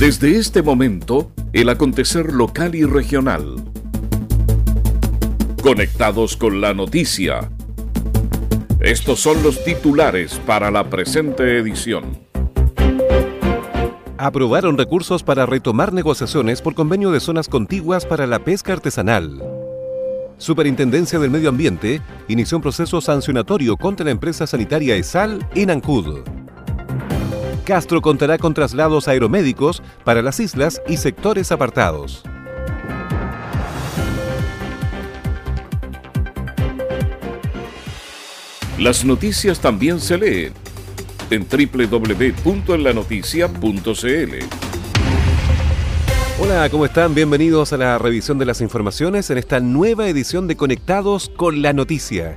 Desde este momento, el acontecer local y regional. Conectados con la noticia. Estos son los titulares para la presente edición. Aprobaron recursos para retomar negociaciones por convenio de zonas contiguas para la pesca artesanal. Superintendencia del Medio Ambiente inició un proceso sancionatorio contra la empresa sanitaria ESAL en Ancud. Castro contará con traslados aeromédicos para las islas y sectores apartados. Las noticias también se leen en www.enlanoticia.cl. Hola, ¿cómo están? Bienvenidos a la revisión de las informaciones en esta nueva edición de Conectados con la Noticia.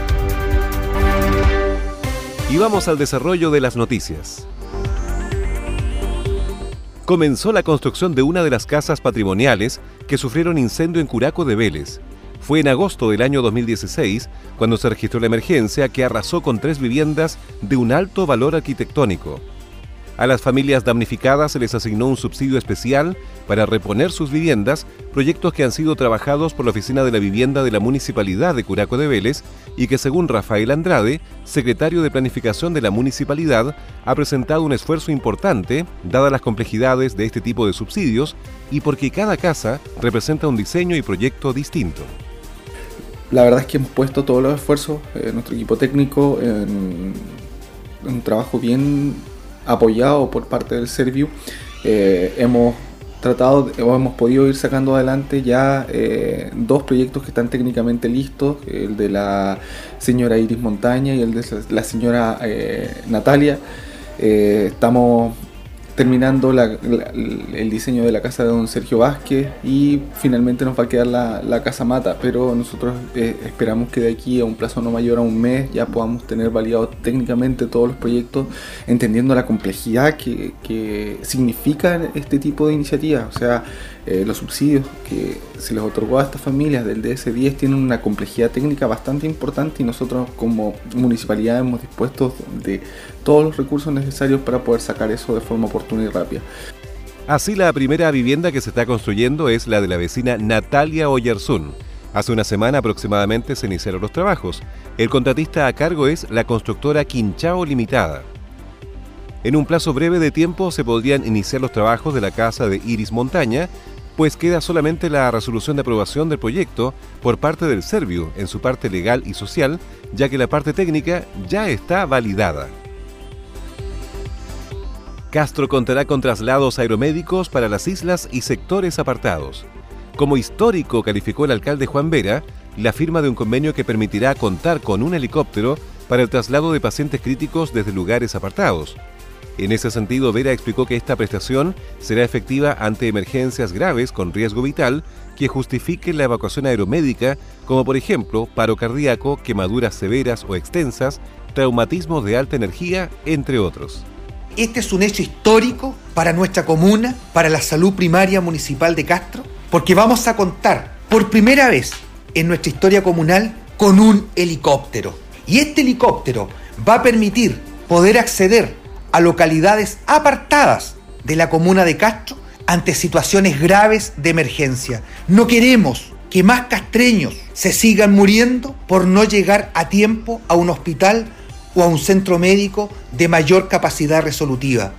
Y vamos al desarrollo de las noticias. Comenzó la construcción de una de las casas patrimoniales que sufrieron incendio en Curaco de Vélez. Fue en agosto del año 2016 cuando se registró la emergencia que arrasó con tres viviendas de un alto valor arquitectónico. A las familias damnificadas se les asignó un subsidio especial para reponer sus viviendas, proyectos que han sido trabajados por la Oficina de la Vivienda de la Municipalidad de Curaco de Vélez y que según Rafael Andrade, secretario de Planificación de la Municipalidad, ha presentado un esfuerzo importante, dadas las complejidades de este tipo de subsidios y porque cada casa representa un diseño y proyecto distinto. La verdad es que hemos puesto todos los esfuerzos, eh, nuestro equipo técnico, en un trabajo bien apoyado por parte del Serviu, eh, hemos tratado o hemos podido ir sacando adelante ya eh, dos proyectos que están técnicamente listos, el de la señora Iris Montaña y el de la señora eh, Natalia. estamos terminando el diseño de la casa de don Sergio Vázquez y finalmente nos va a quedar la, casa mata, pero nosotros eh, esperamos que de aquí a un plazo no mayor a un mes ya podamos tener validados técnicamente todos los proyectos, entendiendo la complejidad que, que significan este tipo de iniciativas, o sea, eh, los subsidios que se les otorgó a estas familias del DS10 tienen una complejidad técnica bastante importante y nosotros como municipalidad hemos dispuesto de todos los recursos necesarios para poder sacar eso de forma oportuna y rápida. Así la primera vivienda que se está construyendo es la de la vecina Natalia Oyarzún. Hace una semana aproximadamente se iniciaron los trabajos. El contratista a cargo es la constructora Quinchao Limitada. En un plazo breve de tiempo se podrían iniciar los trabajos de la casa de Iris Montaña, pues queda solamente la resolución de aprobación del proyecto por parte del Servio en su parte legal y social, ya que la parte técnica ya está validada. Castro contará con traslados aeromédicos para las islas y sectores apartados. Como histórico calificó el alcalde Juan Vera, la firma de un convenio que permitirá contar con un helicóptero para el traslado de pacientes críticos desde lugares apartados. En ese sentido, Vera explicó que esta prestación será efectiva ante emergencias graves con riesgo vital que justifiquen la evacuación aeromédica, como por ejemplo paro cardíaco, quemaduras severas o extensas, traumatismos de alta energía, entre otros. Este es un hecho histórico para nuestra comuna, para la salud primaria municipal de Castro, porque vamos a contar por primera vez en nuestra historia comunal con un helicóptero. Y este helicóptero va a permitir poder acceder a localidades apartadas de la comuna de Castro ante situaciones graves de emergencia. No queremos que más castreños se sigan muriendo por no llegar a tiempo a un hospital o a un centro médico de mayor capacidad resolutiva.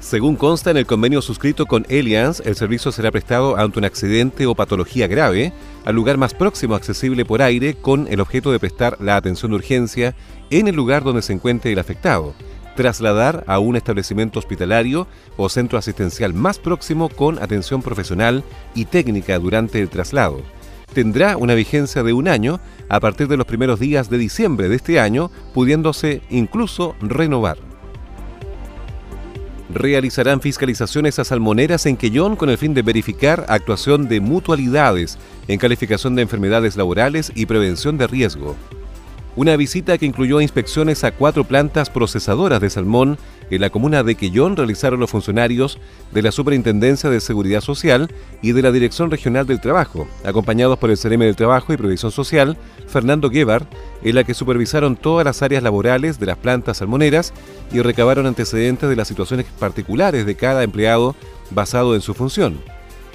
Según consta en el convenio suscrito con Allianz, el servicio será prestado ante un accidente o patología grave al lugar más próximo accesible por aire con el objeto de prestar la atención de urgencia en el lugar donde se encuentre el afectado trasladar a un establecimiento hospitalario o centro asistencial más próximo con atención profesional y técnica durante el traslado. Tendrá una vigencia de un año a partir de los primeros días de diciembre de este año, pudiéndose incluso renovar. realizarán fiscalizaciones a salmoneras en Quellón con el fin de verificar actuación de mutualidades en calificación de enfermedades laborales y prevención de riesgo. Una visita que incluyó inspecciones a cuatro plantas procesadoras de salmón en la comuna de Quellón realizaron los funcionarios de la Superintendencia de Seguridad Social y de la Dirección Regional del Trabajo, acompañados por el CRM del Trabajo y Previsión Social, Fernando Guevar, en la que supervisaron todas las áreas laborales de las plantas salmoneras y recabaron antecedentes de las situaciones particulares de cada empleado basado en su función.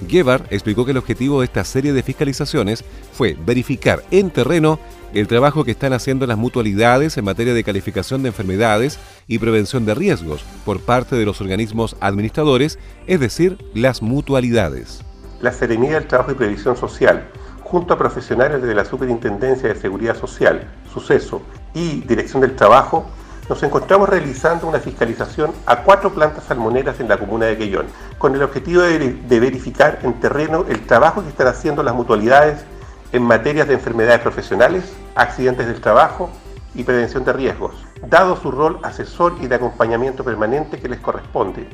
Guevar explicó que el objetivo de esta serie de fiscalizaciones fue verificar en terreno el trabajo que están haciendo las mutualidades en materia de calificación de enfermedades y prevención de riesgos por parte de los organismos administradores, es decir, las mutualidades. La Seremía del Trabajo y Previsión Social, junto a profesionales de la Superintendencia de Seguridad Social, Suceso y Dirección del Trabajo, nos encontramos realizando una fiscalización a cuatro plantas salmoneras en la comuna de Quellón, con el objetivo de, verificar en terreno el trabajo que están haciendo las mutualidades en materias de enfermedades profesionales, accidentes del trabajo y prevención de riesgos, dado su rol asesor y de acompañamiento permanente que les corresponde.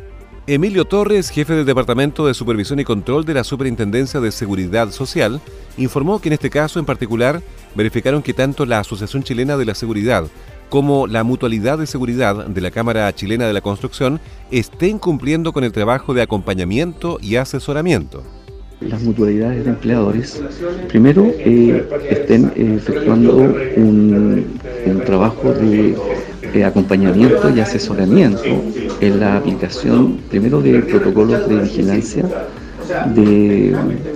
Emilio Torres, jefe del Departamento de Supervisión y Control de la Superintendencia de Seguridad Social, informó que en este caso en particular verificaron que tanto la Asociación Chilena de la Seguridad como la Mutualidad de Seguridad de la Cámara Chilena de la Construcción estén cumpliendo con el trabajo de acompañamiento y asesoramiento. Las mutualidades de empleadores, primero eh, estén eh, efectuando un, trabajo de acompañamiento y asesoramiento en la aplicación, primero de protocolos de vigilancia de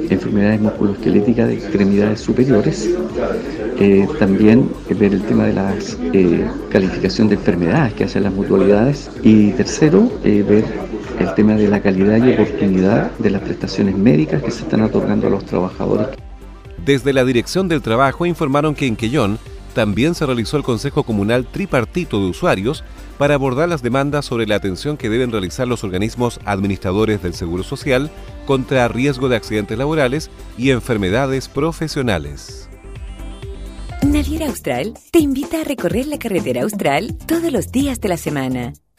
enfermedades musculoesqueléticas de extremidades superiores, eh, también ver el tema de la calificación de enfermedades que hacen las mutualidades y tercero, ver el tema de la calidad y oportunidad de las prestaciones médicas que se están otorgando a los trabajadores. Desde la Dirección del Trabajo informaron que en Quellón también se realizó el Consejo Comunal Tripartito de Usuarios para abordar las demandas sobre la atención que deben realizar los organismos administradores del Seguro Social contra riesgo de accidentes laborales y enfermedades profesionales. Naviera Austral te invita a recorrer la carretera austral todos los días de la semana.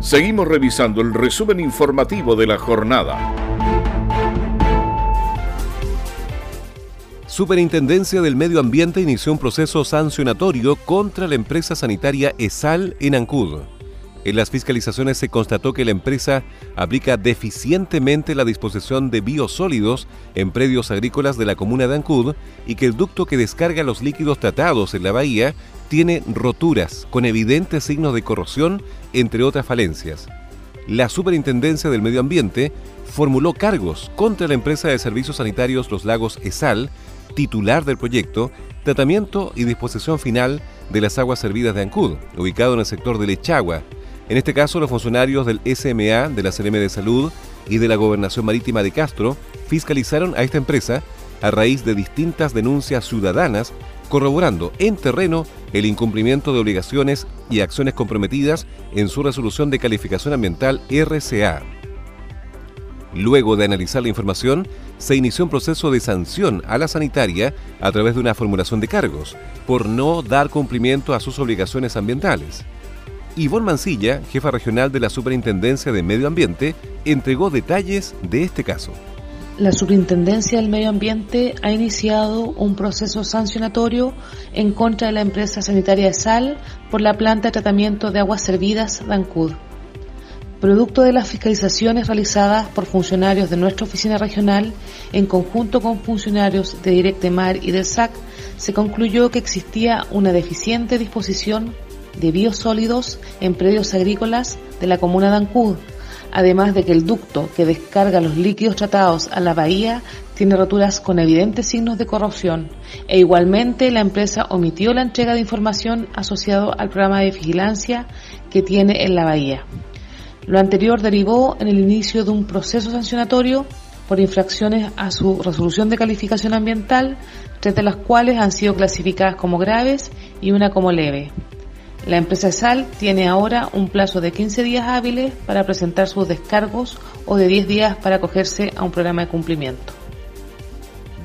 Seguimos revisando el resumen informativo de la jornada. Superintendencia del Medio Ambiente inició un proceso sancionatorio contra la empresa sanitaria ESAL en Ancud. En las fiscalizaciones se constató que la empresa aplica deficientemente la disposición de biosólidos en predios agrícolas de la comuna de Ancud y que el ducto que descarga los líquidos tratados en la bahía tiene roturas con evidentes signos de corrosión, entre otras falencias. La Superintendencia del Medio Ambiente formuló cargos contra la empresa de servicios sanitarios Los Lagos ESAL, titular del proyecto Tratamiento y Disposición Final de las Aguas Servidas de Ancud, ubicado en el sector de Lechagua. En este caso, los funcionarios del SMA, de la CNM de Salud y de la Gobernación Marítima de Castro fiscalizaron a esta empresa a raíz de distintas denuncias ciudadanas corroborando en terreno el incumplimiento de obligaciones y acciones comprometidas en su resolución de calificación ambiental RCA. Luego de analizar la información, se inició un proceso de sanción a la sanitaria a través de una formulación de cargos por no dar cumplimiento a sus obligaciones ambientales. Ivonne Mancilla, jefa regional de la Superintendencia de Medio Ambiente, entregó detalles de este caso la Superintendencia del Medio Ambiente ha iniciado un proceso sancionatorio en contra de la empresa sanitaria Sal por la planta de tratamiento de aguas servidas de Ancud. Producto de las fiscalizaciones realizadas por funcionarios de nuestra oficina regional, en conjunto con funcionarios de Directemar y del SAC, se concluyó que existía una deficiente disposición de biosólidos en predios agrícolas de la comuna de Ancud, además de que el ducto que descarga los líquidos tratados a la bahía tiene roturas con evidentes signos de corrosión e igualmente la empresa omitió la entrega de información asociado al programa de vigilancia que tiene en la bahía. Lo anterior derivó en el inicio de un proceso sancionatorio por infracciones a su resolución de calificación ambiental, tres de las cuales han sido clasificadas como graves y una como leve. La empresa Sal tiene ahora un plazo de 15 días hábiles para presentar sus descargos o de 10 días para acogerse a un programa de cumplimiento.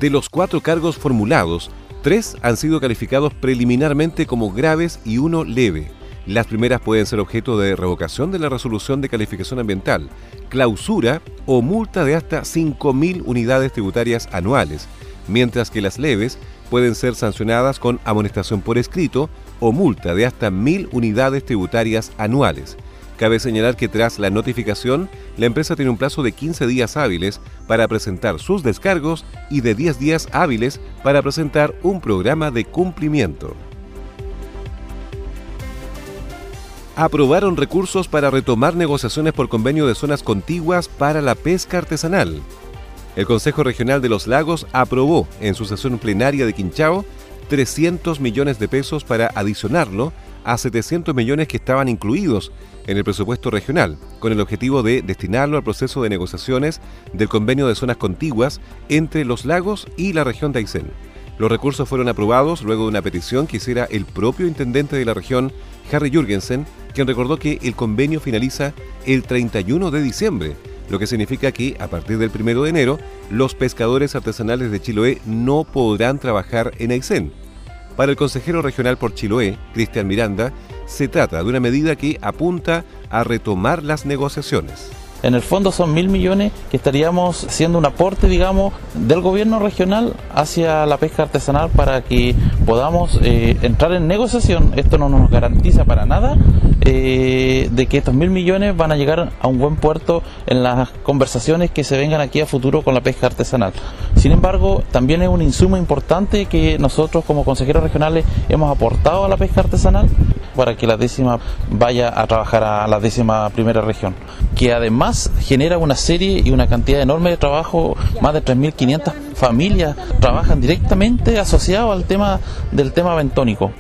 De los cuatro cargos formulados, tres han sido calificados preliminarmente como graves y uno leve. Las primeras pueden ser objeto de revocación de la resolución de calificación ambiental, clausura o multa de hasta 5.000 unidades tributarias anuales, mientras que las leves pueden ser sancionadas con amonestación por escrito o multa de hasta 1.000 unidades tributarias anuales. Cabe señalar que tras la notificación, la empresa tiene un plazo de 15 días hábiles para presentar sus descargos y de 10 días hábiles para presentar un programa de cumplimiento. Aprobaron recursos para retomar negociaciones por convenio de zonas contiguas para la pesca artesanal. El Consejo Regional de los Lagos aprobó en su sesión plenaria de Quinchao 300 millones de pesos para adicionarlo a 700 millones que estaban incluidos en el presupuesto regional, con el objetivo de destinarlo al proceso de negociaciones del convenio de zonas contiguas entre los lagos y la región de Aysén. Los recursos fueron aprobados luego de una petición que hiciera el propio intendente de la región, Harry Jürgensen, quien recordó que el convenio finaliza el 31 de diciembre, lo que significa que a partir del 1 de enero los pescadores artesanales de Chiloé no podrán trabajar en Aysén. Para el consejero regional por Chiloé, Cristian Miranda, se trata de una medida que apunta a retomar las negociaciones. En el fondo son mil millones que estaríamos haciendo un aporte, digamos, del gobierno regional hacia la pesca artesanal para que podamos eh, entrar en negociación. Esto no nos garantiza para nada eh, de que estos mil millones van a llegar a un buen puerto en las conversaciones que se vengan aquí a futuro con la pesca artesanal. Sin embargo, también es un insumo importante que nosotros como consejeros regionales hemos aportado a la pesca artesanal para que la décima vaya a trabajar a la décima primera región, que además genera una serie y una cantidad enorme de trabajo, más de 3.500 familias trabajan directamente asociados al tema del tema bentónico.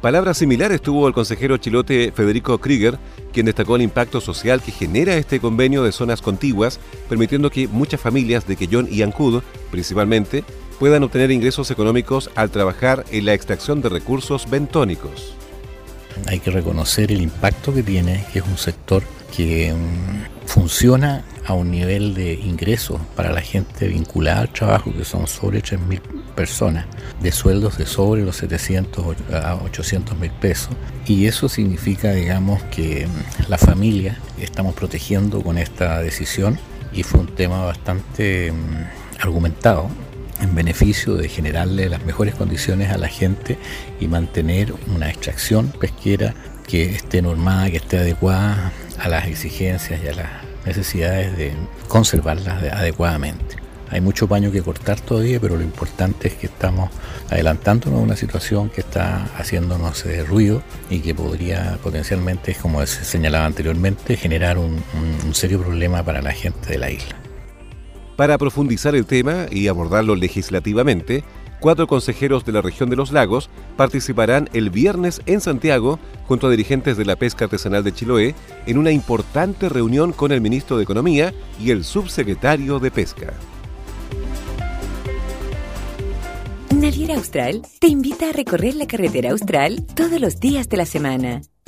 Palabras similares tuvo el consejero chilote Federico Krieger, quien destacó el impacto social que genera este convenio de zonas contiguas, permitiendo que muchas familias de Quellón y Ancud, principalmente, puedan obtener ingresos económicos al trabajar en la extracción de recursos bentónicos. Hay que reconocer el impacto que tiene, que es un sector que mm, funciona a un nivel de ingresos para la gente vinculada al trabajo, que son sobre 3.000 personas, de sueldos de sobre los 700 a 800 mil pesos. Y eso significa, digamos, que la familia estamos protegiendo con esta decisión y fue un tema bastante mm, argumentado en beneficio de generarle las mejores condiciones a la gente y mantener una extracción pesquera que esté normada, que esté adecuada a las exigencias y a las necesidades de conservarlas adecuadamente. Hay mucho paño que cortar todavía, pero lo importante es que estamos adelantándonos a una situación que está haciéndonos ruido y que podría potencialmente, como se señalaba anteriormente, generar un, serio problema para la gente de la isla. Para profundizar el tema y abordarlo legislativamente, cuatro consejeros de la región de los lagos participarán el viernes en Santiago junto a dirigentes de la pesca artesanal de Chiloé en una importante reunión con el ministro de Economía y el subsecretario de Pesca. Naviera Austral te invita a recorrer la carretera austral todos los días de la semana.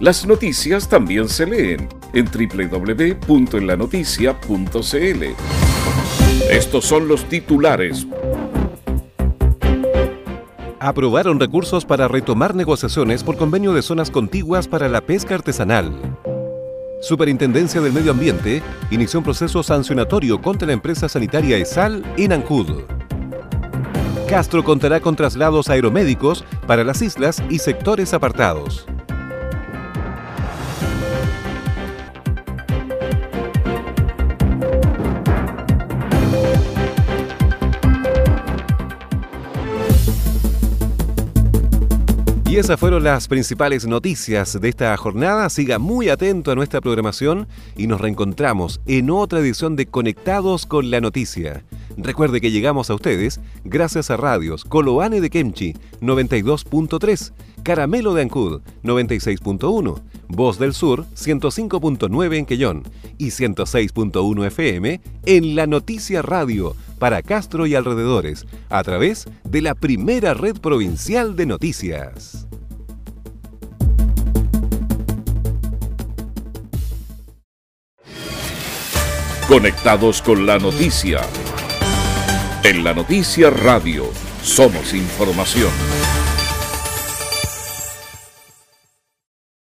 Las noticias también se leen en www.enlanoticia.cl. Estos son los titulares. Aprobaron recursos para retomar negociaciones por convenio de zonas contiguas para la pesca artesanal. Superintendencia del Medio Ambiente inició un proceso sancionatorio contra la empresa sanitaria ESAL en Ancud. Castro contará con traslados aeromédicos para las islas y sectores apartados. Y esas fueron las principales noticias de esta jornada. Siga muy atento a nuestra programación y nos reencontramos en otra edición de Conectados con la Noticia. Recuerde que llegamos a ustedes gracias a radios Coloane de Kemchi 92.3, Caramelo de Ancud 96.1, Voz del Sur 105.9 en Quellón y 106.1 FM en La Noticia Radio para Castro y alrededores a través de la primera red provincial de noticias. Conectados con la noticia. En la noticia radio somos información.